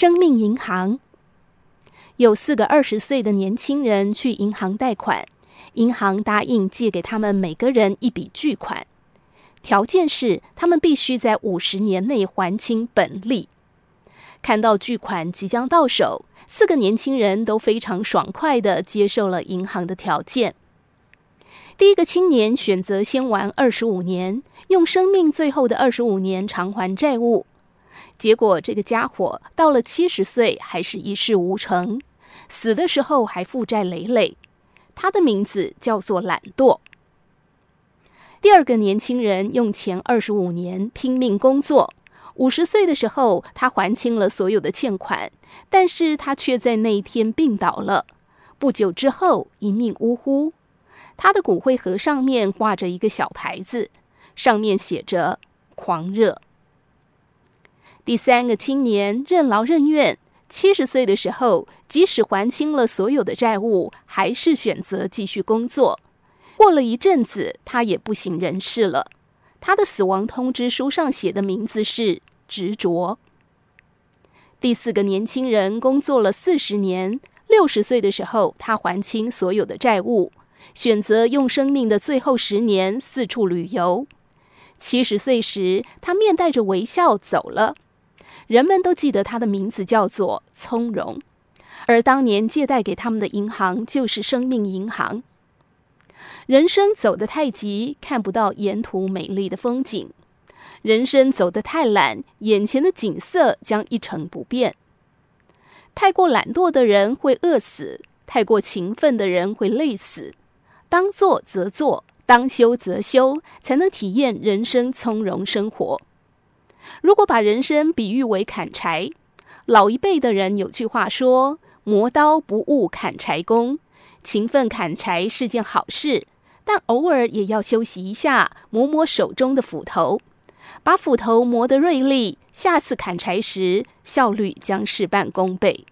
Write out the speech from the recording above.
生命银行。有四个二十岁的年轻人去银行贷款，银行答应借给他们每个人一笔巨款，条件是他们必须在五十年内还清本利。看到巨款即将到手，四个年轻人都非常爽快地接受了银行的条件。第一个青年选择先玩二十五年，用生命最后的二十五年偿还债务。结果，这个家伙到了七十岁还是一事无成，死的时候还负债累累。他的名字叫做懒惰。第二个年轻人用前二十五年拼命工作，五十岁的时候他还清了所有的欠款，但是他却在那一天病倒了。不久之后一命呜呼。他的骨灰盒上面挂着一个小牌子，上面写着“狂热”。第三个青年任劳任怨，七十岁的时候，即使还清了所有的债务，还是选择继续工作。过了一阵子，他也不省人事了。他的死亡通知书上写的名字是执着。第四个年轻人工作了四十年，六十岁的时候，他还清所有的债务，选择用生命的最后十年四处旅游。七十岁时，他面带着微笑走了。人们都记得他的名字叫做从容，而当年借贷给他们的银行就是生命银行。人生走得太急，看不到沿途美丽的风景；人生走得太懒，眼前的景色将一成不变。太过懒惰的人会饿死，太过勤奋的人会累死。当做则做，当休则休，才能体验人生从容生活。如果把人生比喻为砍柴，老一辈的人有句话说：“磨刀不误砍柴工。”勤奋砍柴是件好事，但偶尔也要休息一下，磨磨手中的斧头，把斧头磨得锐利，下次砍柴时效率将事半功倍。